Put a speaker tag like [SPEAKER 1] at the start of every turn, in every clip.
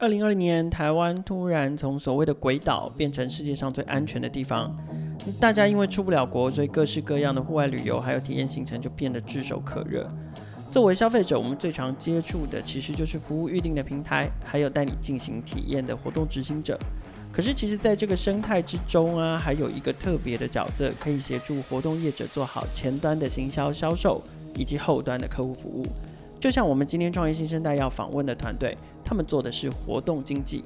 [SPEAKER 1] 二零二零年，台湾突然从所谓的鬼岛变成世界上最安全的地方。大家因为出不了国，所以各式各样的户外旅游还有体验行程就变得炙手可热。作为消费者，我们最常接触的其实就是服务预定的平台，还有带你进行体验的活动执行者。可是，其实在这个生态之中啊，还有一个特别的角色，可以协助活动业者做好前端的行销销售，以及后端的客户服务。就像我们今天创业新生代要访问的团队。他们做的是活动经济。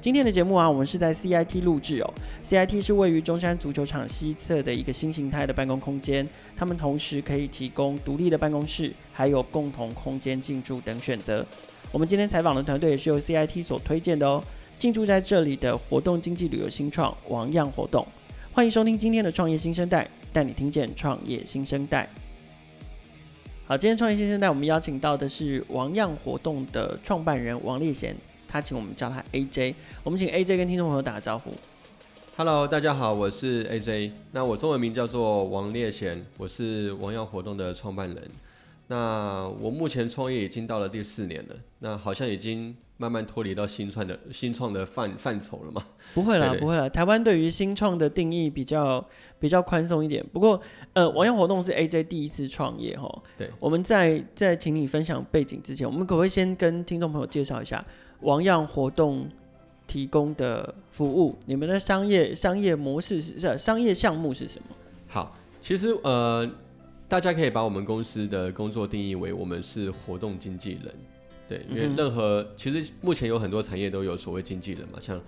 [SPEAKER 1] 今天的节目啊，我们是在 CIT 录制哦。CIT 是位于中山足球场西侧的一个新形态的办公空间。他们同时可以提供独立的办公室，还有共同空间进驻等选择。我们今天采访的团队也是由 CIT 所推荐的哦。进驻在这里的活动经济旅游新创王样活动，欢迎收听今天的创业新生代，带你听见创业新生代。好，今天创业新生代我们邀请到的是王样活动的创办人王烈贤，他请我们叫他 AJ。我们请 AJ 跟听众朋友打个招呼。
[SPEAKER 2] Hello，大家好，我是 AJ。那我中文名叫做王烈贤，我是王样活动的创办人。那我目前创业已经到了第四年了，那好像已经。慢慢脱离到新创的新创的范范畴了嘛？
[SPEAKER 1] 不会啦，不会啦。台湾对于新创的定义比较比较宽松一点。不过，呃，王样活动是 AJ 第一次创业哈。
[SPEAKER 2] 对。
[SPEAKER 1] 我们在在请你分享背景之前，我们可不可以先跟听众朋友介绍一下王样活动提供的服务？你们的商业商业模式是商业项目是什么？
[SPEAKER 2] 好，其实呃，大家可以把我们公司的工作定义为我们是活动经纪人。对，因为任何、嗯、其实目前有很多产业都有所谓经纪人嘛，像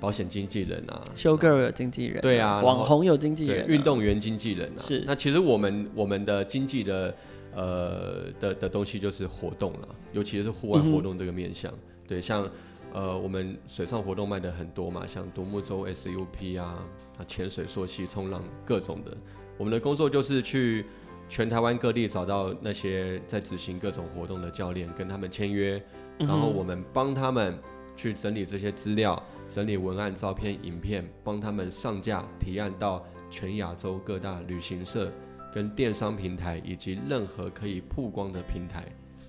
[SPEAKER 2] 保险经纪人啊
[SPEAKER 1] ，show girl 有经纪人，
[SPEAKER 2] 对啊，
[SPEAKER 1] 网红有经纪人、啊，
[SPEAKER 2] 运动员经纪人啊。
[SPEAKER 1] 是，
[SPEAKER 2] 那其实我们我们的经纪的呃的的东西就是活动了，尤其是户外活动这个面向。嗯、对，像呃我们水上活动卖的很多嘛，像独木舟、SUP 啊，啊潜水、溯溪、冲浪各种的，我们的工作就是去。全台湾各地找到那些在执行各种活动的教练，跟他们签约，然后我们帮他们去整理这些资料，整理文案、照片、影片，帮他们上架提案到全亚洲各大旅行社、跟电商平台以及任何可以曝光的平台，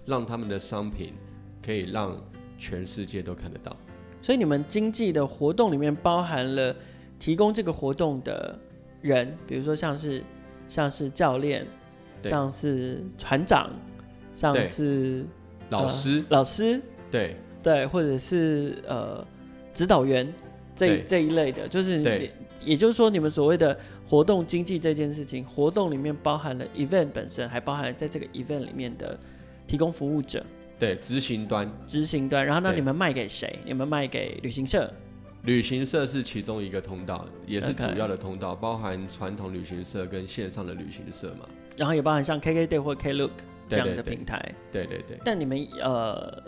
[SPEAKER 2] 让他们的商品可以让全世界都看得到。
[SPEAKER 1] 所以你们经济的活动里面包含了提供这个活动的人，比如说像是像是教练。像是船长，像是
[SPEAKER 2] 老师，
[SPEAKER 1] 呃、老师，
[SPEAKER 2] 对。
[SPEAKER 1] 对，或者是呃指导员这这一类的，就是也，就是说，你们所谓的活动经济这件事情，活动里面包含了 event 本身，还包含了在这个 event 里面的提供服务者，
[SPEAKER 2] 对，执行端，
[SPEAKER 1] 执行端，然后那你们卖给谁？你们卖给旅行社？
[SPEAKER 2] 旅行社是其中一个通道，也是主要的通道，包含传统旅行社跟线上的旅行社嘛。
[SPEAKER 1] 然后也包含像 KKday 或 Klook 这样的平台，
[SPEAKER 2] 对对对。对对对，
[SPEAKER 1] 但你们呃，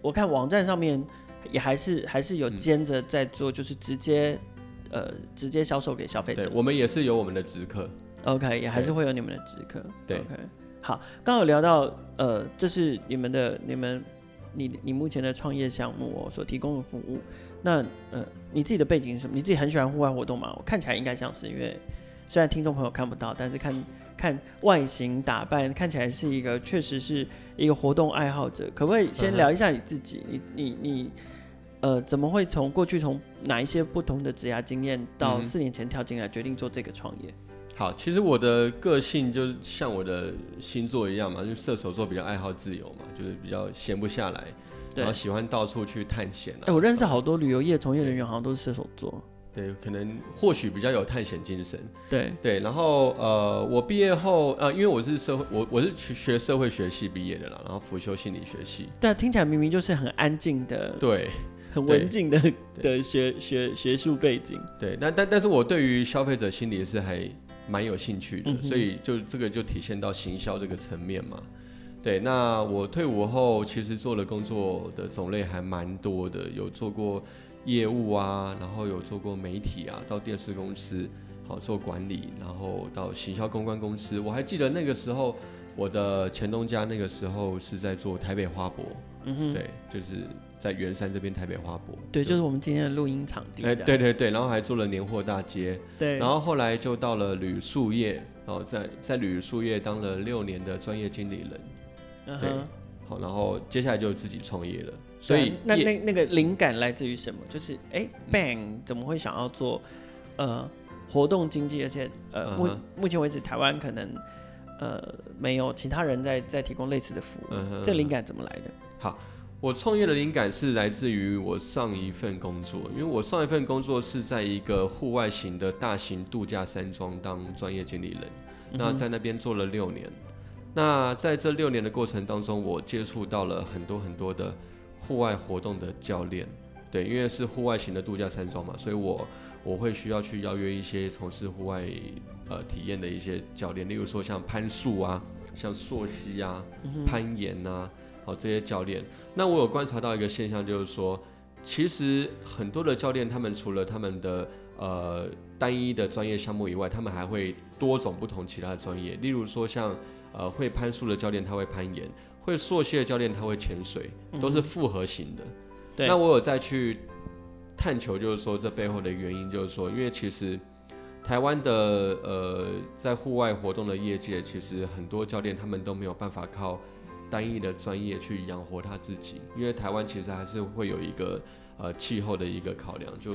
[SPEAKER 1] 我看网站上面也还是还是有兼着在做，就是直接、嗯、呃直接销售给消费者。
[SPEAKER 2] 我们也是有我们的直客
[SPEAKER 1] ，OK，也还是会有你们的直客。
[SPEAKER 2] 对
[SPEAKER 1] ，OK。好，刚刚有聊到呃，这是你们的你们你你目前的创业项目哦，所提供的服务。那呃，你自己的背景是什么？你自己很喜欢户外活动吗？我看起来应该像是，因为虽然听众朋友看不到，但是看。看外形打扮，看起来是一个确实是一个活动爱好者。可不可以先聊一下你自己？嗯、你你你，呃，怎么会从过去从哪一些不同的职涯经验，到四年前跳进来决定做这个创业？
[SPEAKER 2] 好，其实我的个性就像我的星座一样嘛，就射手座比较爱好自由嘛，就是比较闲不下来，然后喜欢到处去探险、啊。哎、
[SPEAKER 1] 欸，我认识好多旅游业从业人员，好像都是射手座。
[SPEAKER 2] 对，可能或许比较有探险精神。
[SPEAKER 1] 对
[SPEAKER 2] 对，然后呃，我毕业后呃，因为我是社会，我我是学社会学系毕业的啦，然后辅修心理学系。
[SPEAKER 1] 但，听起来明明就是很安静的，
[SPEAKER 2] 对，
[SPEAKER 1] 很文静的的学学学术背景。
[SPEAKER 2] 对，但但但是我对于消费者心理是还蛮有兴趣的，嗯、所以就这个就体现到行销这个层面嘛。对，那我退伍后其实做的工作的种类还蛮多的，有做过。业务啊，然后有做过媒体啊，到电视公司好做管理，然后到行销公关公司。我还记得那个时候，我的前东家那个时候是在做台北花博，嗯哼，对，就是在圆山这边台北花博，
[SPEAKER 1] 对，就，是我们今天的录音场地。
[SPEAKER 2] 哎，对对对，然后还做了年货大街，
[SPEAKER 1] 对，
[SPEAKER 2] 然后后来就到了旅宿业，然后在在旅宿业当了六年的专业经理人，嗯、对，好，然后接下来就自己创业了。所以
[SPEAKER 1] 那那那个灵感来自于什么？就是哎、欸、，Bang 怎么会想要做呃活动经济？而且呃目、uh -huh. 目前为止台湾可能呃没有其他人在在提供类似的服务。Uh -huh. 这灵感怎么来的？
[SPEAKER 2] 好，我创业的灵感是来自于我上一份工作，因为我上一份工作是在一个户外型的大型度假山庄当专业经理人，嗯、那在那边做了六年。那在这六年的过程当中，我接触到了很多很多的。户外活动的教练，对，因为是户外型的度假山庄嘛，所以我我会需要去邀约一些从事户外呃体验的一些教练，例如说像攀树啊，像溯溪啊，攀岩啊，好这些教练。那我有观察到一个现象，就是说，其实很多的教练，他们除了他们的呃单一的专业项目以外，他们还会多种不同其他的专业，例如说像呃会攀树的教练，他会攀岩。会溯溪的教练他会潜水，都是复合型的。对。那我有再去探求，就是说这背后的原因，就是说，因为其实台湾的呃在户外活动的业界，其实很多教练他们都没有办法靠单一的专业去养活他自己，因为台湾其实还是会有一个呃气候的一个考量，就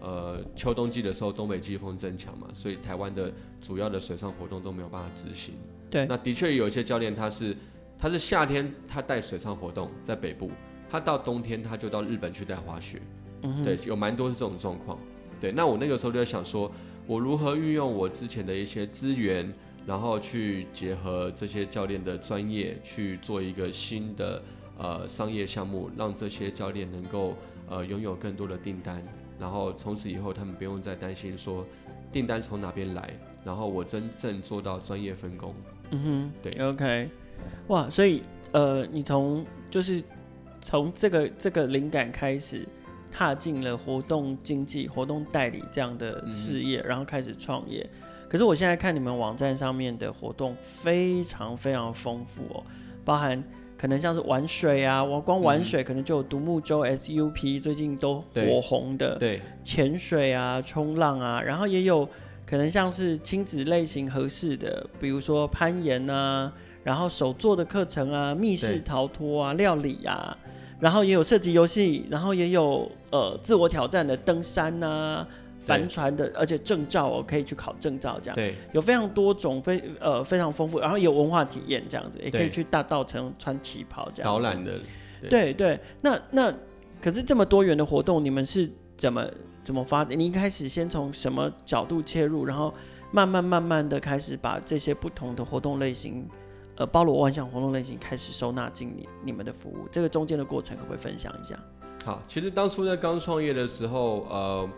[SPEAKER 2] 呃秋冬季的时候东北季风增强嘛，所以台湾的主要的水上活动都没有办法执行。
[SPEAKER 1] 对。
[SPEAKER 2] 那的确有一些教练他是。他是夏天，他带水上活动在北部，他到冬天他就到日本去带滑雪，嗯，对，有蛮多是这种状况，对。那我那个时候就在想说，我如何运用我之前的一些资源，然后去结合这些教练的专业，去做一个新的呃商业项目，让这些教练能够呃拥有更多的订单，然后从此以后他们不用再担心说订单从哪边来，然后我真正做到专业分工，
[SPEAKER 1] 嗯哼，
[SPEAKER 2] 对
[SPEAKER 1] ，OK。哇，所以呃，你从就是从这个这个灵感开始，踏进了活动经济、活动代理这样的事业，嗯，然后开始创业。可是我现在看你们网站上面的活动非常非常丰富哦，包含可能像是玩水啊，我光玩水可能就有独木舟 SUP，最近都火红的，对，潜水啊、冲浪啊，然后也有可能像是亲子类型合适的，比如说攀岩啊。然后手做的课程啊，密室逃脱啊，料理啊，然后也有射击游戏，然后也有呃自我挑战的登山啊、帆船的，而且证照哦可以去考证照这样。对，有非常多种非呃非常丰富，然后有文化体验这样子，也可以去大稻城穿旗袍这样。导览的。对对，对，那那可是这么多元的活动，你们是怎么怎么发展？你一开始先从什么角度切入，然后慢慢慢慢的开始把这些不同的活动类型。呃，包罗万象活动类型开始收纳进你你们的服务，这个中间的过程可不可以分享一下？
[SPEAKER 2] 好，其实当初在刚创业的时候，呃，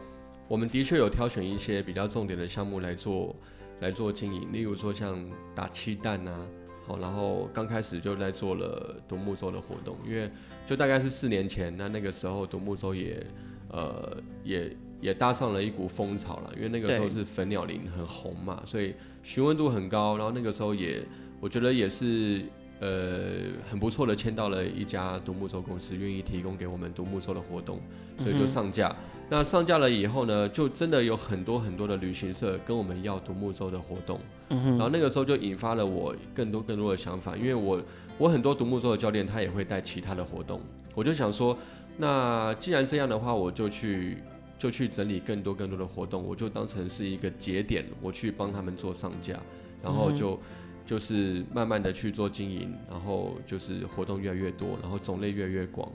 [SPEAKER 2] 我们的确有挑选一些比较重点的项目来做来做经营，例如说像打气弹啊，好，然后刚开始就在做了独木舟的活动，因为就大概是四年前，那那个时候独木舟也呃也也搭上了一股风潮了，因为那个时候是粉鸟林很红嘛，所以询问度很高，然后那个时候也。我觉得也是，呃，很不错的，签到了一家独木舟公司，愿意提供给我们独木舟的活动，所以就上架。嗯。那上架了以后呢，就真的有很多很多的旅行社跟我们要独木舟的活动。嗯。然后那个时候就引发了我更多更多的想法，因为我我很多独木舟的教练他也会带其他的活动，我就想说，那既然这样的话，我就去就去整理更多更多的活动，我就当成是一个节点，我去帮他们做上架，然后就。嗯就是慢慢的去做经营，然后就是活动越来越多，然后种类越来越广，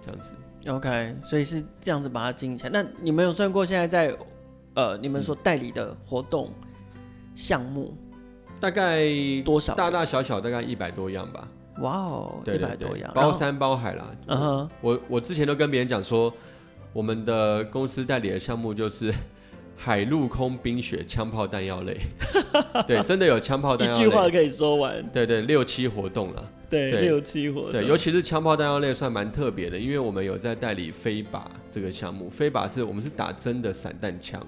[SPEAKER 2] 这样子。
[SPEAKER 1] OK，所以是这样子把它经营起来。那你们有算过现在在呃你们所代理的活动项目、
[SPEAKER 2] 嗯、大概
[SPEAKER 1] 多少？
[SPEAKER 2] 大大小小大概一百多样吧。
[SPEAKER 1] 哇哦，一百多样，
[SPEAKER 2] 包山包海啦。嗯哼，我我之前都跟别人讲说，我们的公司代理的项目就是。海陆空冰雪枪炮弹药类，对，真的有枪炮弹药类。一
[SPEAKER 1] 句话可以说完。
[SPEAKER 2] 对对，六七活动了。
[SPEAKER 1] 对，六七活动。
[SPEAKER 2] 对，尤其是枪炮弹药类算蛮特别的，因为我们有在代理飞靶这个项目。飞靶是我们是打真的散弹枪，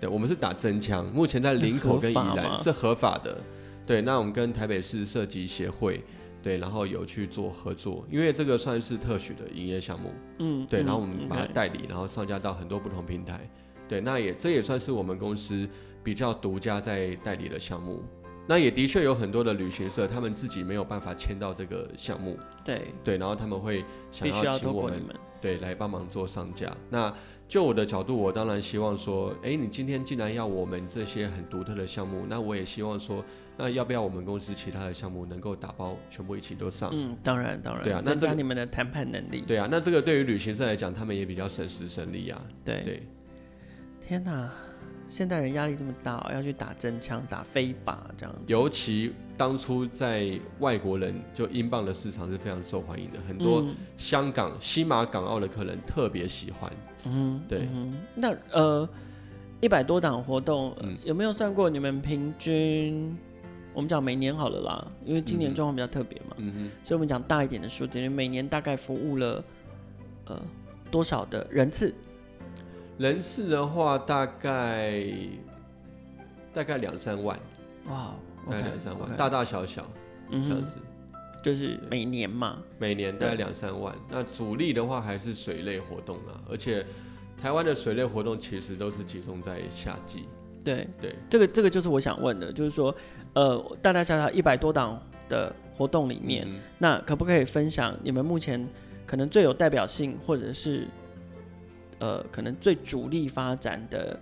[SPEAKER 2] 对，我们是打真枪。目前在林口跟宜兰是合法的。对，那我们跟台北市射击协会，对，然后有去做合作，因为这个算是特许的营业项目。嗯。对，然后我们把它代理，然后上架到很多不同平台。对，那也这也算是我们公司比较独家在代理的项目。那也的确有很多的旅行社，他们自己没有办法签到这个项目，
[SPEAKER 1] 对
[SPEAKER 2] 对，然后他们会想
[SPEAKER 1] 要
[SPEAKER 2] 请我
[SPEAKER 1] 们，
[SPEAKER 2] 对来帮忙做上架。那就我的角度，我当然希望说，哎，你今天既然要我们这些很独特的项目，那我也希望说，那要不要我们公司其他的项目能够打包全部一起都上？
[SPEAKER 1] 嗯，当然当然，
[SPEAKER 2] 对啊，那
[SPEAKER 1] 增加你们的谈判能力。
[SPEAKER 2] 对啊，那这个对于旅行社来讲，他们也比较省时省力啊。
[SPEAKER 1] 对
[SPEAKER 2] 对，
[SPEAKER 1] 天哪！现代人压力这么大，要去打真枪、打飞靶这样子。
[SPEAKER 2] 尤其当初在外国人，就英镑的市场是非常受欢迎的，很多香港、西马港澳的客人特别喜欢。
[SPEAKER 1] 嗯，
[SPEAKER 2] 对。
[SPEAKER 1] 嗯、那呃，一百多档活动、呃
[SPEAKER 2] 嗯，
[SPEAKER 1] 有没有算过你们平均？我们讲每年好了啦，因为今年状况比较特别嘛。嗯哼。所以我们讲大一点的数字，你每年大概服务了呃多少的人次？
[SPEAKER 2] 人次的话，大概大概两三万，
[SPEAKER 1] 哇，
[SPEAKER 2] 大概两三万，大大小小这样子，
[SPEAKER 1] 就是每年嘛，
[SPEAKER 2] 每年大概两三万。那主力的话还是水类活动啊，而且台湾的水类活动其实都是集中在夏季。
[SPEAKER 1] 对
[SPEAKER 2] 对，
[SPEAKER 1] 这个这个就是我想问的，就是说，呃，大大小小一百多档的活动里面，嗯，那可不可以分享你们目前可能最有代表性，或者是？呃，可能最主力发展的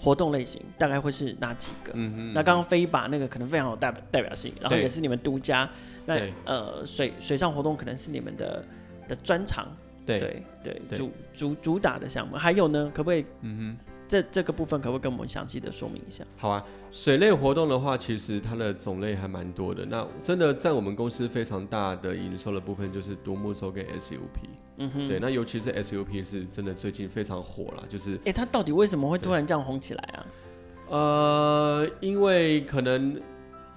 [SPEAKER 1] 活动类型大概会是哪几个？嗯嗯。那刚刚飞把那个可能非常有代代表性，然后也是你们独家。那呃，水水上活动可能是你们的的专长。对对对，主主主打的项目。还有呢，可不可以？嗯哼。这这个部分可不可以跟我们详细的说明一下？
[SPEAKER 2] 好啊，水类活动的话，其实它的种类还蛮多的。那真的在我们公司非常大的营收的部分就是独木舟跟 SUP。嗯哼，对，那尤其是 SUP 是真的最近非常火了，就是
[SPEAKER 1] 哎，它到底为什么会突然这样红起来啊？
[SPEAKER 2] 呃，因为可能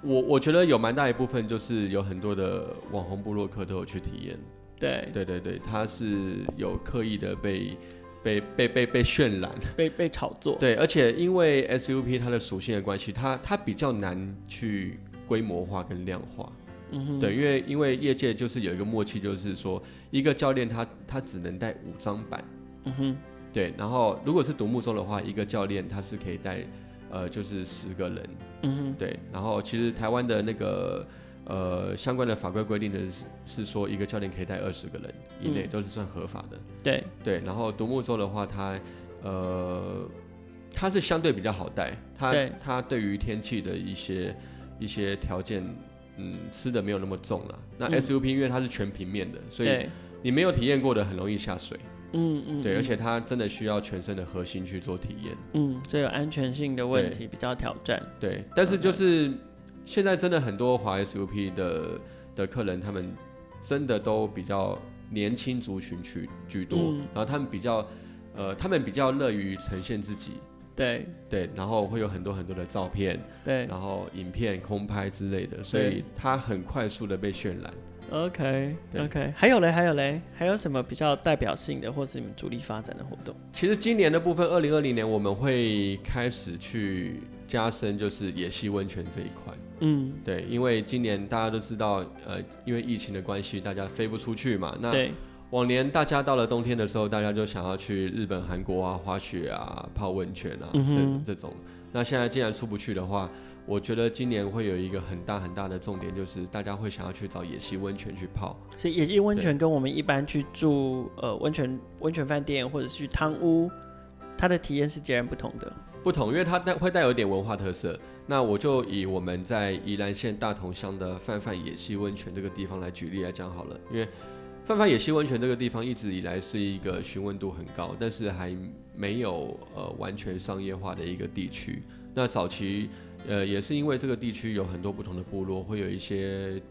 [SPEAKER 2] 我我觉得有蛮大一部分就是有很多的网红部落客都有去体验。
[SPEAKER 1] 对
[SPEAKER 2] 对对对，他是有刻意的被。被被被被渲染，
[SPEAKER 1] 被被炒作。
[SPEAKER 2] 对，而且因为 SUP 它的属性的关系，它它比较难去规模化跟量化。嗯哼。对，因为因为业界就是有一个默契，就是说一个教练他他只能带五张板。嗯哼。对，然后如果是独木舟的话，一个教练他是可以带呃就是十个人。嗯哼。对，然后其实台湾的那个。呃，相关的法规规定的是是说，一个教练可以带二十个人以内，都是算合法的。
[SPEAKER 1] 对
[SPEAKER 2] 对，然后独木舟的话，它呃，它是相对比较好带，它对它对于天气的一些一些条件，嗯，吃的没有那么重了。那 SUP 因为它是全平面的，所以你没有体验过的很容易下水。嗯嗯。对，而且它真的需要全身的核心去做体验。
[SPEAKER 1] 嗯，这有安全性的问题，比较挑战。
[SPEAKER 2] 对，但是就是。现在真的很多华 SUP 的的客人，他们真的都比较年轻族群居居多，嗯，然后他们比较呃，他们比较乐于呈现自己，
[SPEAKER 1] 对
[SPEAKER 2] 对，然后会有很多很多的照片，
[SPEAKER 1] 对，
[SPEAKER 2] 然后影片空拍之类的，所以它很快速的被渲染。
[SPEAKER 1] OK OK，还有嘞，还有嘞，还有什么比较代表性的，或是你们主力发展的活动？
[SPEAKER 2] 其实今年的部分，二零二零年我们会开始去加深，就是野溪温泉这一块。嗯，对，因为今年大家都知道，呃，因为疫情的关系，大家飞不出去嘛。那往年大家到了冬天的时候，大家就想要去日本、韩国啊，滑雪啊，泡温泉啊，嗯、这这种。那现在既然出不去的话，我觉得今年会有一个很大很大的重点，就是大家会想要去找野溪温泉去泡。
[SPEAKER 1] 所以野溪温泉跟我们一般去住呃温泉温泉饭店或者是去汤屋，它的体验是截然不同的。
[SPEAKER 2] 不同，因为它带会带有一点文化特色。那我就以我们在宜兰县大同乡的泛泛野溪温泉这个地方来举例来讲好了。因为泛泛野溪温泉这个地方一直以来是一个询问度很高，但是还没有呃完全商业化的一个地区。那早期呃也是因为这个地区有很多不同的部落，会有一些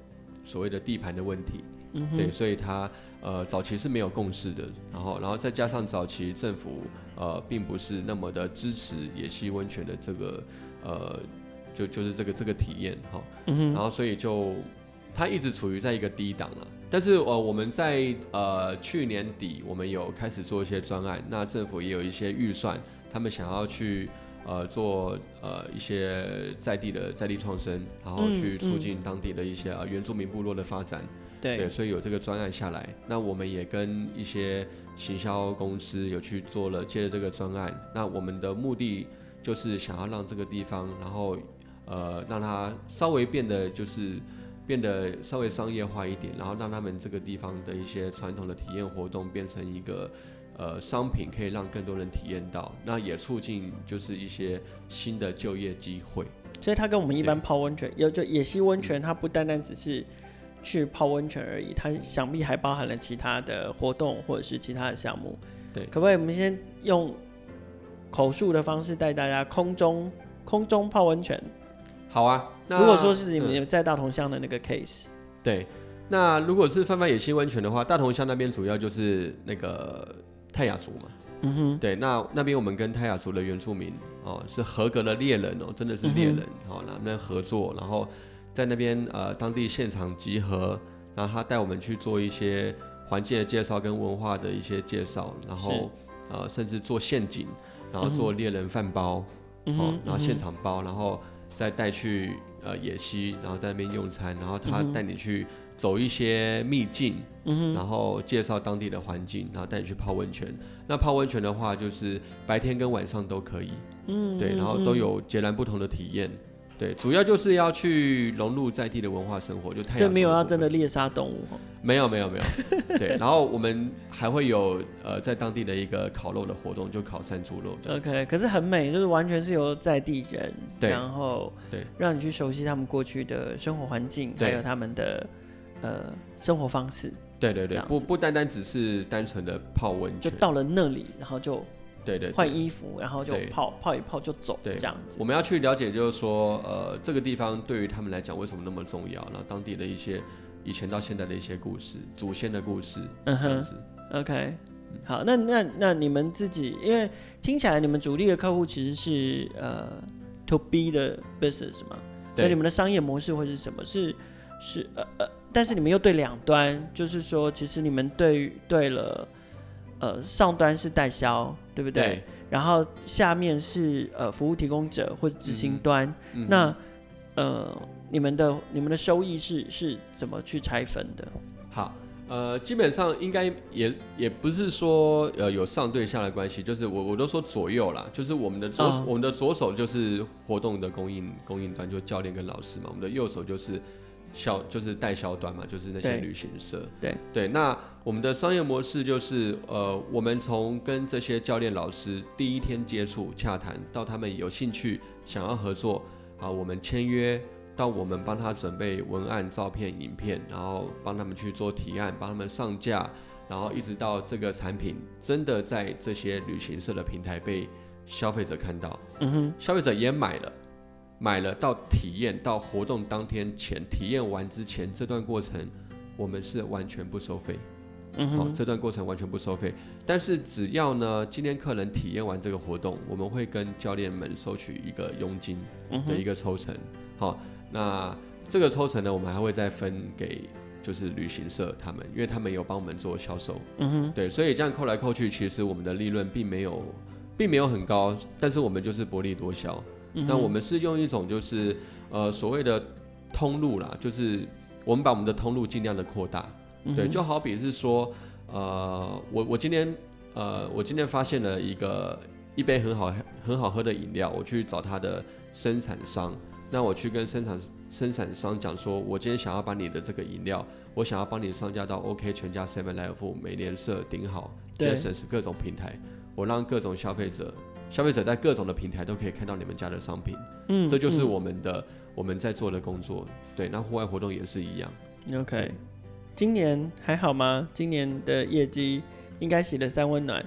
[SPEAKER 2] 所谓的地盘的问题。嗯，对，所以它呃早期是没有共识的，然后然后再加上早期政府呃并不是那么的支持野溪温泉的这个呃就就是这个这个体验哈，嗯，然后所以就它一直处于在一个低档了，但是呃我们在呃去年底我们有开始做一些专案，那政府也有一些预算，他们想要去呃做呃一些在地的在地创生，然后去促进当地的一些呃原住民部落的发展。对，对，所以有这个专案下来，那我们也跟一些行销公司有去做了接了这个专案。那我们的目的就是想要让这个地方，然后呃，让它稍微变得就是变得稍微商业化一点，然后让他们这个地方的一些传统的体验活动变成一个呃商品，可以让更多人体验到，那也促进就是一些新的就业机会。
[SPEAKER 1] 所以它跟我们一般泡温泉，有就野溪温泉，它不单单只是去泡温泉而已，它想必还包含了其他的活动或者是其他的项目。
[SPEAKER 2] 对，
[SPEAKER 1] 可不可以我们先用口述的方式带大家空中空中泡温泉？
[SPEAKER 2] 好啊，那
[SPEAKER 1] 如果说是你们在大同乡的那个 case，、嗯、
[SPEAKER 2] 对，那如果是泛泛野溪温泉的话，大同乡那边主要就是那个泰雅族嘛。嗯哼，对，那那边我们跟泰雅族的原住民哦，是合格的猎人哦，真的是猎人，好、嗯，那边合作，然后在那边呃当地现场集合，然后他带我们去做一些环境的介绍跟文化的一些介绍，然后呃甚至做陷阱，然后做猎人饭包，嗯、哦，然后现场包，然后再带去呃野溪，然后在那边用餐，然后他带你去。走一些秘境，嗯，然后介绍当地的环境，然后带你去泡温泉。那泡温泉的话，就是白天跟晚上都可以，嗯，对，然后都有截然不同的体验。对，主要就是要去融入在地的文化生活，就太
[SPEAKER 1] 所以没有要真的猎杀动物，
[SPEAKER 2] 哦没有没有没有。对，然后我们还会有呃在当地的一个烤肉的活动，就烤山猪肉。
[SPEAKER 1] OK，可是很美，就是完全是由在地人，
[SPEAKER 2] 对，
[SPEAKER 1] 然后对，让你去熟悉他们过去的生活环境，还有他们的。呃，生活方式，
[SPEAKER 2] 对对对，不不单单只是单纯的泡温泉，
[SPEAKER 1] 就到了那里，然后就
[SPEAKER 2] 对对
[SPEAKER 1] 换衣服，然后就泡泡一泡就走，
[SPEAKER 2] 对，
[SPEAKER 1] 这样子。
[SPEAKER 2] 我们要去了解，就是说，呃，这个地方对于他们来讲为什么那么重要？然后当地的一些以前到现在的一些故事，祖先的故事，嗯哼。
[SPEAKER 1] OK，好，那那那你们自己，因为听起来你们主力的客户其实是呃 To B 的 business 嘛，所以你们的商业模式会是什么？是是呃呃。但是你们又对两端，就是说，其实你们对对了，呃，上端是代销，对不对？对。然后下面是呃服务提供者或者执行端，嗯嗯、那呃你们的你们的收益是是怎么去拆分的？
[SPEAKER 2] 好，呃，基本上应该也也不是说呃有上对下的关系，就是我我都说左右啦，就是我们的左、哦、我们的左手就是活动的供应供应端，就教练跟老师嘛，我们的右手就是。销就是代销端嘛，就是那些旅行社。
[SPEAKER 1] 对
[SPEAKER 2] 对，那我们的商业模式就是，呃，我们从跟这些教练老师第一天接触洽谈，到他们有兴趣想要合作，啊，我们签约，到我们帮他准备文案、照片、影片，然后帮他们去做提案，帮他们上架，然后一直到这个产品真的在这些旅行社的平台被消费者看到，嗯哼，消费者也买了。买了到体验到活动当天前体验完之前这段过程，我们是完全不收费。嗯好、哦，这段过程完全不收费。但是只要呢，今天客人体验完这个活动，我们会跟教练们收取一个佣金的一个抽成。好、嗯哦，那这个抽成呢，我们还会再分给就是旅行社他们，因为他们有帮我们做销售。嗯哼，对，所以这样扣来扣去，其实我们的利润并没有并没有很高，但是我们就是薄利多销。那我们是用一种就是呃所谓的通路啦，就是我们把我们的通路尽量的扩大，对，就好比是说呃我我今天呃我今天发现了一个一杯很好很好喝的饮料，我去找它的生产商，那我去跟生产生产商讲说，我今天想要把你的这个饮料，我想要帮你上架到 OK 全家 Seven Life 美联社顶好，Jasons 各种平台，我让各种消费者。消费者在各种的平台都可以看到你们家的商品，嗯，这就是我们的、嗯、我们在做的工作。对，那户外活动也是一样。
[SPEAKER 1] OK，今年还好吗？今年的业绩应该写了三温暖。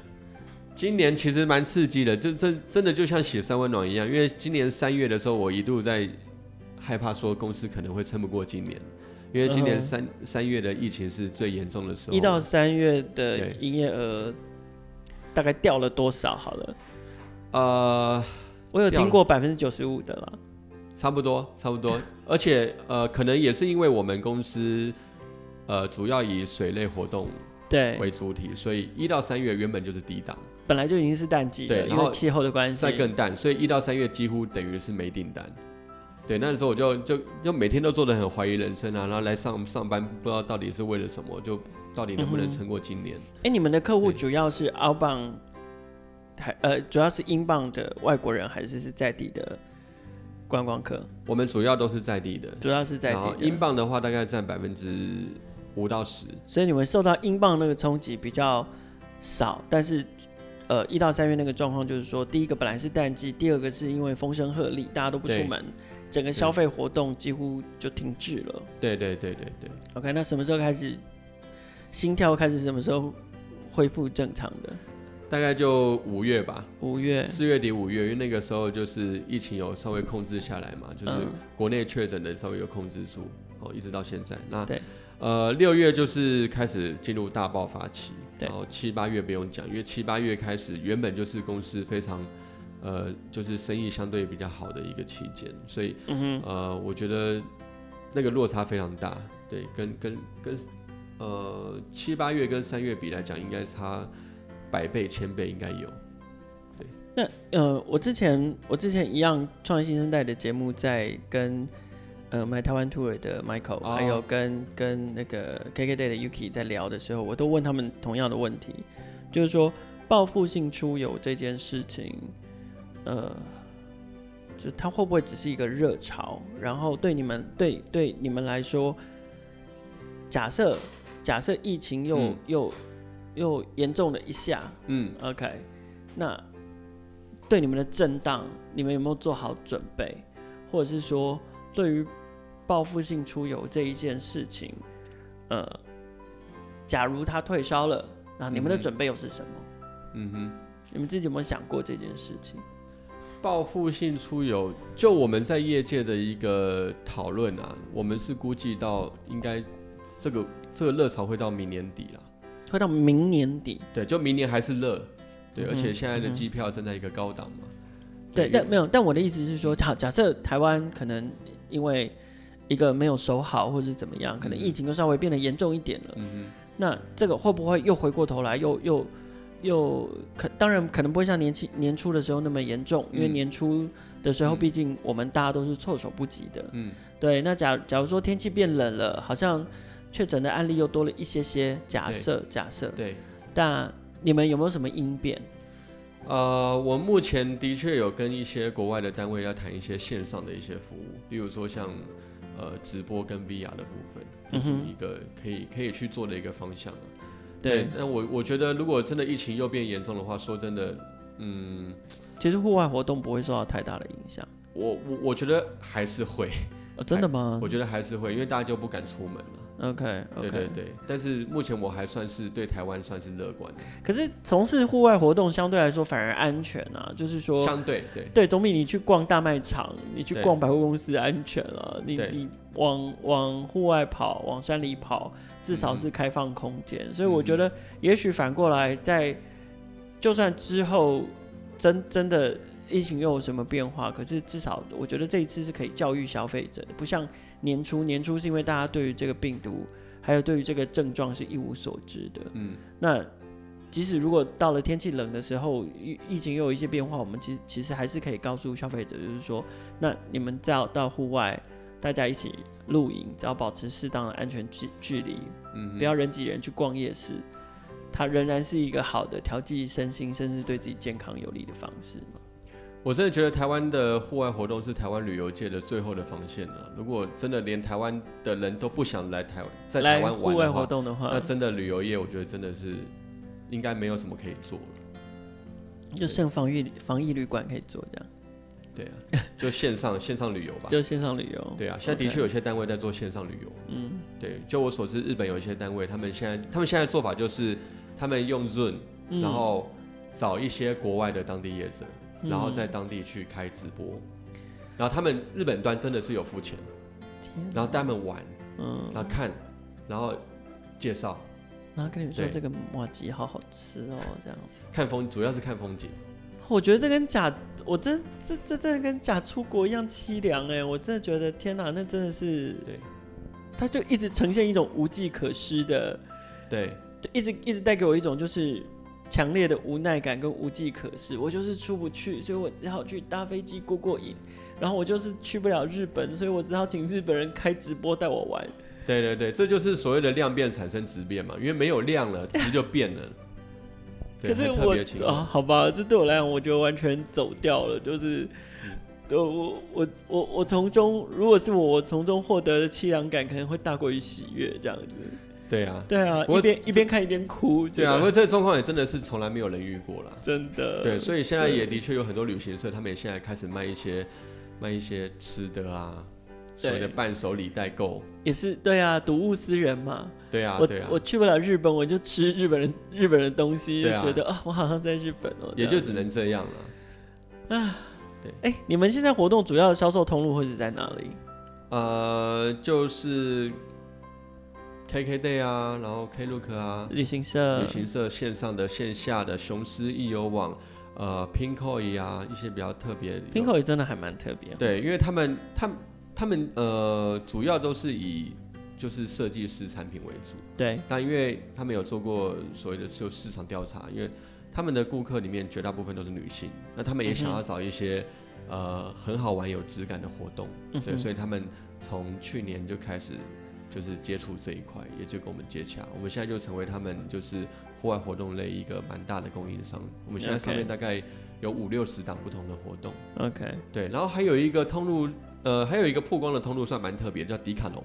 [SPEAKER 2] 今年其实蛮刺激的，就真真的就像写三温暖一样。因为今年三月的时候，我一度在害怕说公司可能会撑不过今年，因为今年三、uh. 三月的疫情是最严重的时候。
[SPEAKER 1] 一到三月的营业额大概掉了多少？好了。
[SPEAKER 2] 呃，
[SPEAKER 1] 我有听过百分之九十五的了，
[SPEAKER 2] 差不多，差不多，而且呃，可能也是因为我们公司呃主要以水类活动对。为主体，所以一到三月原本就是低档，
[SPEAKER 1] 本来就已经是淡季，对，因为气候的关系。
[SPEAKER 2] 再更淡，所以一到三月几乎等于是没订单。对，那时候我就就就每天都做的很怀疑人生啊，然后来上上班不知道到底是为了什么，就到底能不能撑过今年？
[SPEAKER 1] 哎、嗯，你们的客户主要是 outbound 还呃，主要是英镑的外国人，还是是在地的观光客。
[SPEAKER 2] 我们主要都是在地的，
[SPEAKER 1] 主要是在地的。
[SPEAKER 2] 英镑的话，大概占百分之五到十。
[SPEAKER 1] 所以你们受到英镑那个冲击比较少，但是呃，一到三月那个状况就是说，第一个本来是淡季，第二个是因为风声鹤唳，大家都不出门，整个消费活动几乎就停滞了。
[SPEAKER 2] 对对对对对。
[SPEAKER 1] OK，那什么时候开始心跳开始什么时候恢复正常的？
[SPEAKER 2] 大概就五月吧，
[SPEAKER 1] 五月
[SPEAKER 2] 四月底五月，因为那个时候就是疫情有稍微控制下来嘛，就是国内确诊的稍微有控制住，哦，一直到现在。那
[SPEAKER 1] 对，
[SPEAKER 2] 呃，六月就是开始进入大爆发期，
[SPEAKER 1] 对，
[SPEAKER 2] 然后七八月不用讲，因为七八月开始原本就是公司非常，呃，就是生意相对比较好的一个期间，所以，
[SPEAKER 1] 嗯，
[SPEAKER 2] 呃，我觉得那个落差非常大，对，跟跟跟，呃，七八月跟三月比来讲，应该差。百倍、千倍应该有，对。
[SPEAKER 1] 那呃，我之前我之前一样创业新生代的节目，在跟呃 My Taiwan Tour 的 Michael，、哦、还有跟跟那个 KKday 的 Yuki 在聊的时候，我都问他们同样的问题，就是说报复性出游这件事情，呃，就它会不会只是一个热潮？然后对你们对对你们来说，假设假设疫情又、嗯、又。又严重了一下，
[SPEAKER 2] 嗯
[SPEAKER 1] ，OK，那对你们的震荡，你们有没有做好准备？或者是说，对于报复性出游这一件事情，呃，假如他退烧了，那你们的准备又是什么？
[SPEAKER 2] 嗯哼，
[SPEAKER 1] 你们自己有没有想过这件事情？
[SPEAKER 2] 报复性出游，就我们在业界的一个讨论啊，我们是估计到应该这个这个热潮会到明年底了。
[SPEAKER 1] 会到明年底，
[SPEAKER 2] 对，就明年还是热，对，而且现在的机票正在一个高档嘛，
[SPEAKER 1] 对，但没有，但我的意思是说，假假设台湾可能因为一个没有守好，或者是怎么样，可能疫情又稍微变得严重一点了，
[SPEAKER 2] 嗯哼，
[SPEAKER 1] 那这个会不会又回过头来，又又又可，当然可能不会像年期年初的时候那么严重，因为年初的时候，毕竟我们大家都是措手不及的，
[SPEAKER 2] 嗯，
[SPEAKER 1] 对，那假假如说天气变冷了，好像。确诊的案例又多了一些些，假设假设，
[SPEAKER 2] 对，
[SPEAKER 1] 但你们有没有什么应变？
[SPEAKER 2] 呃，我目前的确有跟一些国外的单位要谈一些线上的一些服务，比如说像呃直播跟 VR 的部分，这是一个可以可以去做的一个方向。对，那我我觉得如果真的疫情又变严重的话，说真的，嗯，
[SPEAKER 1] 其实户外活动不会受到太大的影响。
[SPEAKER 2] 我我我觉得还是会。
[SPEAKER 1] 哦，真的吗？
[SPEAKER 2] 我觉得还是会，因为大家就不敢出门了。
[SPEAKER 1] OK，, okay.
[SPEAKER 2] 对对对。但是目前我还算是对台湾算是乐观的。
[SPEAKER 1] 可是从事户外活动相对来说反而安全啊，就是说
[SPEAKER 2] 相对对
[SPEAKER 1] 对，总比你去逛大卖场、你去逛百货公司安全啊。你你往往户外跑、往山里跑，至少是开放空间。嗯、所以我觉得，也许反过来，在就算之后真真的。疫情又有什么变化？可是至少我觉得这一次是可以教育消费者的，不像年初，年初是因为大家对于这个病毒，还有对于这个症状是一无所知的。
[SPEAKER 2] 嗯，
[SPEAKER 1] 那即使如果到了天气冷的时候，疫疫情又有一些变化，我们其实其实还是可以告诉消费者，就是说，那你们只要到户外，大家一起露营，只要保持适当的安全距距离，
[SPEAKER 2] 嗯，
[SPEAKER 1] 不要人挤人去逛夜市，它仍然是一个好的调剂身心，甚至对自己健康有利的方式嘛。
[SPEAKER 2] 我真的觉得台湾的户外活动是台湾旅游界的最后的防线了。如果真的连台湾的人都不想来台湾，在台湾玩的
[SPEAKER 1] 话，
[SPEAKER 2] 那真的旅游业，我觉得真的是应该没有什么可以做了。
[SPEAKER 1] 就剩防疫防疫旅馆可以做这样。
[SPEAKER 2] 对啊，就线上线上旅游吧。
[SPEAKER 1] 就线上旅游。
[SPEAKER 2] 对啊，现在的确有些单位在做线上旅游。
[SPEAKER 1] 嗯，
[SPEAKER 2] 对，就我所知，日本有一些单位，他们现在他们现在做法就是，他们用 Zoom，然后找一些国外的当地业者。然后在当地去开直播，嗯、然后他们日本端真的是有付钱，然后带他们玩，
[SPEAKER 1] 嗯，
[SPEAKER 2] 然后看，然后介绍，
[SPEAKER 1] 然后跟你们说这个麻吉好好吃哦，这样子。
[SPEAKER 2] 看风主要是看风景。
[SPEAKER 1] 我觉得这跟假，我真这这真的跟假出国一样凄凉哎！我真的觉得天哪，那真的是
[SPEAKER 2] 对，
[SPEAKER 1] 他就一直呈现一种无计可施的，
[SPEAKER 2] 对，
[SPEAKER 1] 就一直一直带给我一种就是。强烈的无奈感跟无计可施，我就是出不去，所以我只好去搭飞机过过瘾。然后我就是去不了日本，所以我只好请日本人开直播带我玩。
[SPEAKER 2] 对对对，这就是所谓的量变产生质变嘛，因为没有量了，质就变了。
[SPEAKER 1] 可是我啊，好吧，这对我来讲，我觉得完全走掉了，就是我我我我我从中，如果是我，我从中获得的凄凉感可能会大过于喜悦，这样子。
[SPEAKER 2] 对啊，
[SPEAKER 1] 对啊，一边一边看一边哭。
[SPEAKER 2] 对啊，因为这个状况也真的是从来没有人遇过了，
[SPEAKER 1] 真的。
[SPEAKER 2] 对，所以现在也的确有很多旅行社，他们也现在开始卖一些卖一些吃的啊，所谓的伴手礼代购。
[SPEAKER 1] 也是对啊，睹物思人嘛。
[SPEAKER 2] 对啊，对啊。
[SPEAKER 1] 我去不了日本，我就吃日本人日本的东西，就觉得啊，我好像在日本哦。
[SPEAKER 2] 也就只能这样了。
[SPEAKER 1] 啊，对。哎，你们现在活动主要的销售通路会是在哪里？
[SPEAKER 2] 呃，就是。KKday 啊，然后 Klook 啊，
[SPEAKER 1] 旅行社、
[SPEAKER 2] 旅行社线上的、线下的，雄狮易游网，呃，Pinkoi 啊，一些比较特别。
[SPEAKER 1] Pinkoi 真的还蛮特别。
[SPEAKER 2] 对，因为他们、他们、他们呃，主要都是以就是设计师产品为主。
[SPEAKER 1] 对。
[SPEAKER 2] 但因为他们有做过所谓的就市场调查，因为他们的顾客里面绝大部分都是女性，那他们也想要找一些、嗯、呃很好玩、有质感的活动。对，嗯、所以他们从去年就开始。就是接触这一块，也就跟我们接洽。我们现在就成为他们就是户外活动类一个蛮大的供应商。我们现在上面大概有五六十档不同的活动。
[SPEAKER 1] OK，
[SPEAKER 2] 对，然后还有一个通路，呃，还有一个曝光的通路算蛮特别，叫迪卡侬。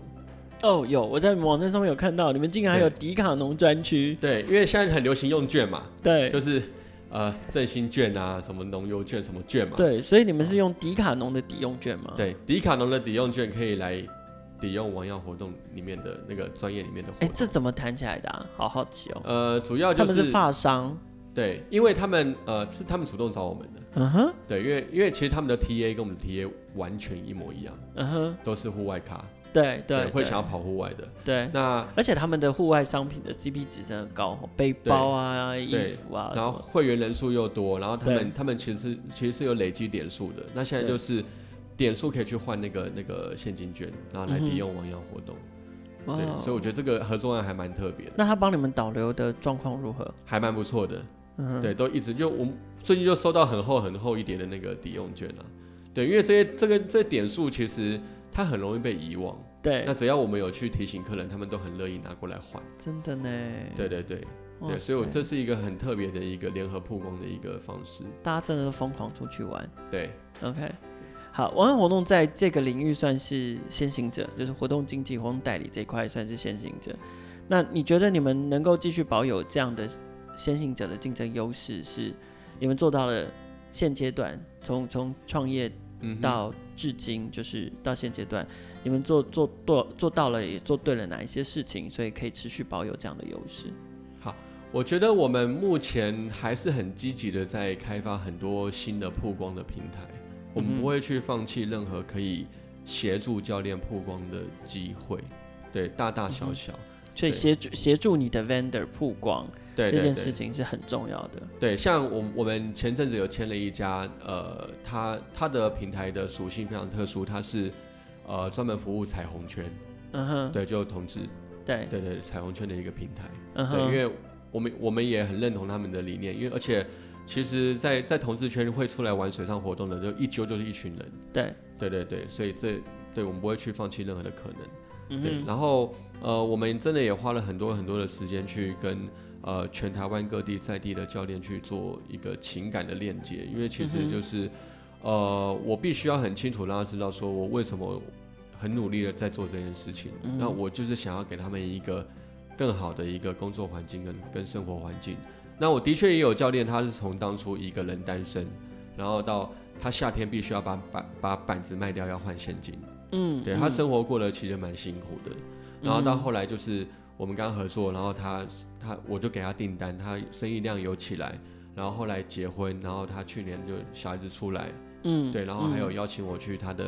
[SPEAKER 1] 哦，有，我在网站上面有看到，你们竟然还有迪卡侬专区。
[SPEAKER 2] 对，因为现在很流行用券嘛。
[SPEAKER 1] 对，
[SPEAKER 2] 就是呃振兴券啊，什么农优券，什么券嘛。
[SPEAKER 1] 对，所以你们是用迪卡侬的抵用券吗？
[SPEAKER 2] 对，迪卡侬的抵用券可以来。抵用王样活动里面的那个专业里面的活动，哎、
[SPEAKER 1] 欸，这怎么谈起来的啊？好好奇哦。
[SPEAKER 2] 呃，主要就是
[SPEAKER 1] 他们是发商，
[SPEAKER 2] 对，因为他们呃是他们主动找我们的。嗯哼，对，因为因为其实他们的 TA 跟我们的 TA 完全一模一样。嗯哼，都是户外咖。
[SPEAKER 1] 对对，对，
[SPEAKER 2] 会想要跑户外的。
[SPEAKER 1] 对，那而且他们的户外商品的 CP 值真的高，背包啊、衣服啊，
[SPEAKER 2] 然后会员人数又多，然后他们他们其实其实是有累积点数的。那现在就是。点数可以去换那个那个现金券，然后来抵用网样活动。嗯、对，所以我觉得这个合作案还蛮特别的。
[SPEAKER 1] 那他帮你们导流的状况如何？
[SPEAKER 2] 还蛮不错的。嗯，对，都一直就我最近就收到很厚很厚一叠的那个抵用券了。对，因为这些这个这点数其实它很容易被遗忘。对。那只要我们有去提醒客人，他们都很乐意拿过来换。
[SPEAKER 1] 真的呢。
[SPEAKER 2] 对对对对，所以我这是一个很特别的一个联合曝光的一个方式。
[SPEAKER 1] 大家真的都疯狂出去玩。
[SPEAKER 2] 对。
[SPEAKER 1] OK。好，王样活动在这个领域算是先行者，就是活动经济、活动代理这一块算是先行者。那你觉得你们能够继续保有这样的先行者的竞争优势，是你们做到了现阶段，从从创业到至今，就是到现阶段，你们做做做做到了，也做对了哪一些事情，所以可以持续保有这样的优势？
[SPEAKER 2] 好，我觉得我们目前还是很积极的在开发很多新的曝光的平台。我们不会去放弃任何可以协助教练曝光的机会，对，大大小小，嗯、
[SPEAKER 1] 所以协助协助你的 vendor 曝光，对，这件事情是很重要的。
[SPEAKER 2] 对，像我我们前阵子有签了一家，呃，他他的平台的属性非常特殊，它是呃专门服务彩虹圈，嗯哼，对，就同志，对。对对，彩虹圈的一个平台，嗯哼，对，因为我们我们也很认同他们的理念，因为而且。其实在，在在同志圈会出来玩水上活动的，就一揪就是一群人。
[SPEAKER 1] 对，
[SPEAKER 2] 对对对，所以这对我们不会去放弃任何的可能。嗯、对，然后呃，我们真的也花了很多很多的时间去跟呃全台湾各地在地的教练去做一个情感的链接，因为其实就是、嗯、呃，我必须要很清楚让他知道，说我为什么很努力的在做这件事情。嗯、那我就是想要给他们一个更好的一个工作环境跟跟生活环境。那我的确也有教练，他是从当初一个人单身，然后到他夏天必须要把板把板子卖掉要换现金，嗯，对他生活过得其实蛮辛苦的，然后到后来就是我们刚刚合作，然后他他我就给他订单，他生意量有起来，然后后来结婚，然后他去年就小孩子出来，嗯，对，然后还有邀请我去他的。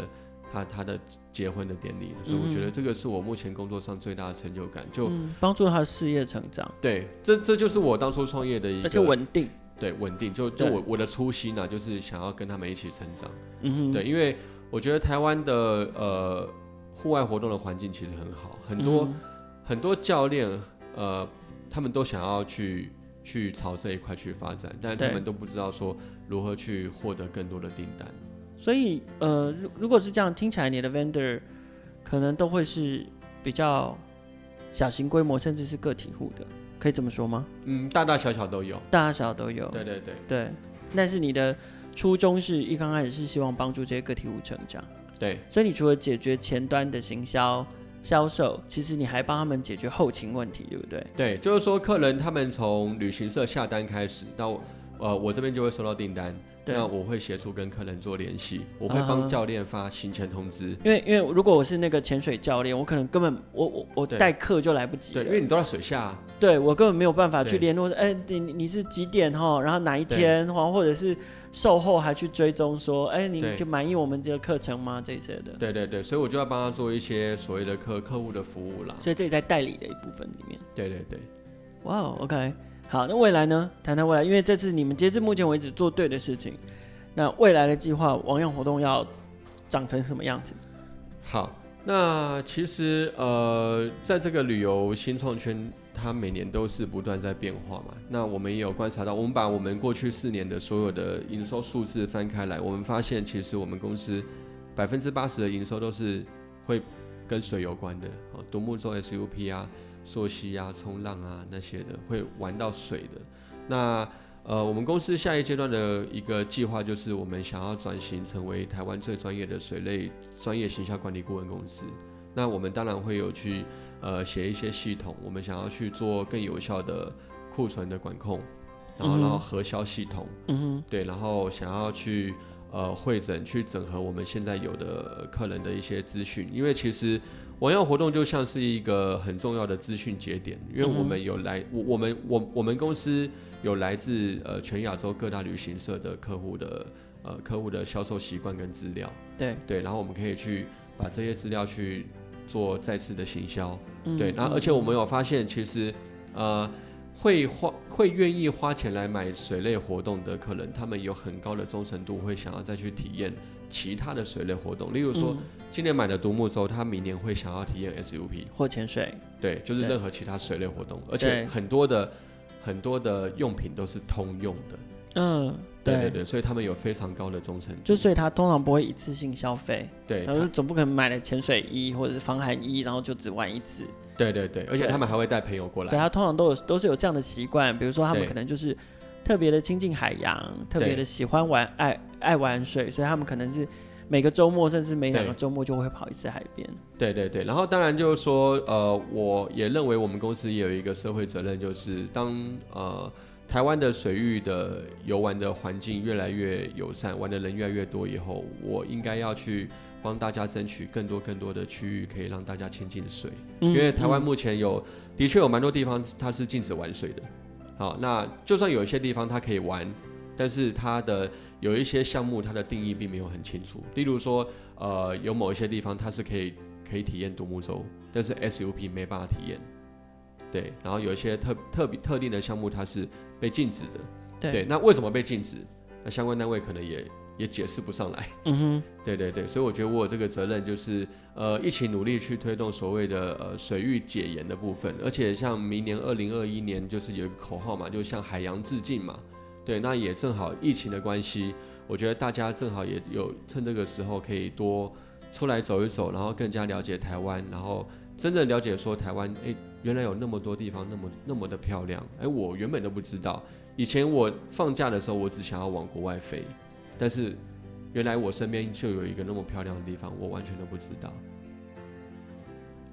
[SPEAKER 2] 他他的结婚的典礼，所以我觉得这个是我目前工作上最大的成就感，就
[SPEAKER 1] 帮助他的事业成长。
[SPEAKER 2] 对，这这就是我当初创业的一个，
[SPEAKER 1] 而且稳定。
[SPEAKER 2] 对，稳定。就就我我的初心呢、啊，就是想要跟他们一起成长。嗯哼。对，因为我觉得台湾的呃户外活动的环境其实很好，很多、嗯、很多教练呃他们都想要去去朝这一块去发展，但是他们都不知道说如何去获得更多的订单。
[SPEAKER 1] 所以，呃，如如果是这样听起来，你的 vendor 可能都会是比较小型规模，甚至是个体户的，可以这么说吗？
[SPEAKER 2] 嗯，大大小小都有，
[SPEAKER 1] 大大小小都有。
[SPEAKER 2] 对对对
[SPEAKER 1] 对。但是你的初衷是一刚开始是希望帮助这些个体户成长。
[SPEAKER 2] 对，
[SPEAKER 1] 所以你除了解决前端的行销销售，其实你还帮他们解决后勤问题，对不对？
[SPEAKER 2] 对，就是说客人他们从旅行社下单开始到呃我这边就会收到订单。那我会协助跟客人做联系，我会帮教练发行前通知。
[SPEAKER 1] 因为因为如果我是那个潜水教练，我可能根本我我我带课就来不及。
[SPEAKER 2] 对，因为你都在水下啊。
[SPEAKER 1] 对，我根本没有办法去联络。哎，你你是几点哈？然后哪一天哈？或者是售后还去追踪说，哎，你就满意我们这个课程吗？这些的。
[SPEAKER 2] 对对对，所以我就要帮他做一些所谓的客客户的服务啦。
[SPEAKER 1] 所以这也在代理的一部分里面。
[SPEAKER 2] 对对对。
[SPEAKER 1] 哇，OK，好，那未来呢？谈谈未来，因为这次你们截至目前为止做对的事情。那未来的计划，网样活动要长成什么样子？
[SPEAKER 2] 好，那其实呃，在这个旅游新创圈，它每年都是不断在变化嘛。那我们也有观察到，我们把我们过去四年的所有的营收数字翻开来，我们发现其实我们公司百分之八十的营收都是会跟水有关的，哦，独木舟 SUP 啊、溯溪啊、冲浪啊那些的，会玩到水的。那呃，我们公司下一阶段的一个计划就是，我们想要转型成为台湾最专业的水类专业形象管理顾问公司。那我们当然会有去呃写一些系统，我们想要去做更有效的库存的管控，然后然后核销系统，嗯哼，对，然后想要去呃会诊去整合我们现在有的客人的一些资讯，因为其实王样活动就像是一个很重要的资讯节点，因为我们有来我我们我我们公司。有来自呃全亚洲各大旅行社的客户的呃客户的销售习惯跟资料，
[SPEAKER 1] 对。
[SPEAKER 2] 对，然后我们可以去把这些资料去做再次的行销，嗯、对，然后而且我们有发现，其实呃会花会愿意花钱来买水类活动的客人，他们有很高的忠诚度，会想要再去体验其他的水类活动，例如说、嗯、今年买的独木舟，他明年会想要体验 SUP
[SPEAKER 1] 或潜水，
[SPEAKER 2] 对，就是任何其他水类活动，而且很多的。很多的用品都是通用的，嗯，对对对，所以他们有非常高的忠诚度，
[SPEAKER 1] 就所以他通常不会一次性消费，
[SPEAKER 2] 对，
[SPEAKER 1] 他说总不可能买了潜水衣或者是防寒衣，然后就只玩一次，
[SPEAKER 2] 对对对，而且他们还会带朋友过来，
[SPEAKER 1] 所以他通常都有都是有这样的习惯，比如说他们可能就是特别的亲近海洋，特别的喜欢玩爱爱玩水，所以他们可能是。每个周末，甚至每两个周末就会跑一次海边。
[SPEAKER 2] 对对对，然后当然就是说，呃，我也认为我们公司也有一个社会责任，就是当呃台湾的水域的游玩的环境越来越友善，玩的人越来越多以后，我应该要去帮大家争取更多更多的区域，可以让大家亲近水。嗯、因为台湾目前有、嗯、的确有蛮多地方它是禁止玩水的。好，那就算有一些地方它可以玩，但是它的有一些项目，它的定义并没有很清楚。例如说，呃，有某一些地方它是可以可以体验独木舟，但是 SUP 没办法体验。对，然后有一些特特别特定的项目，它是被禁止的。对，对，那为什么被禁止？那相关单位可能也也解释不上来。嗯哼。对对对，所以我觉得我有这个责任，就是呃一起努力去推动所谓的呃水域解严的部分。而且像明年二零二一年，就是有一个口号嘛，就向海洋致敬嘛。对，那也正好疫情的关系，我觉得大家正好也有趁这个时候可以多出来走一走，然后更加了解台湾，然后真正了解说台湾，哎，原来有那么多地方那么那么的漂亮，哎，我原本都不知道。以前我放假的时候，我只想要往国外飞，但是原来我身边就有一个那么漂亮的地方，我完全都不知道。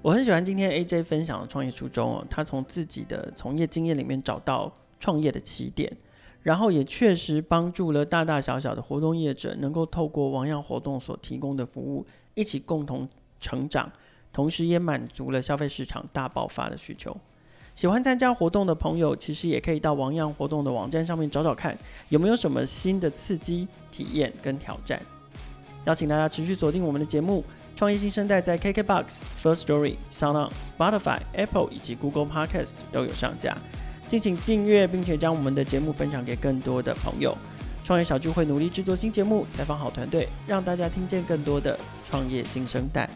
[SPEAKER 1] 我很喜欢今天 AJ 分享的创业初衷哦，他从自己的从业经验里面找到创业的起点。然后也确实帮助了大大小小的活动业者，能够透过王样活动所提供的服务，一起共同成长，同时也满足了消费市场大爆发的需求。喜欢参加活动的朋友，其实也可以到王样活动的网站上面找找看，有没有什么新的刺激体验跟挑战。邀请大家持续锁定我们的节目《创业新生代》，在 KKBOX、First Story、SoundOn、Spotify、Apple 以及 Google Podcast 都有上架。敬请订阅，并且将我们的节目分享给更多的朋友。创业小聚会努力制作新节目，采访好团队，让大家听见更多的创业新生代。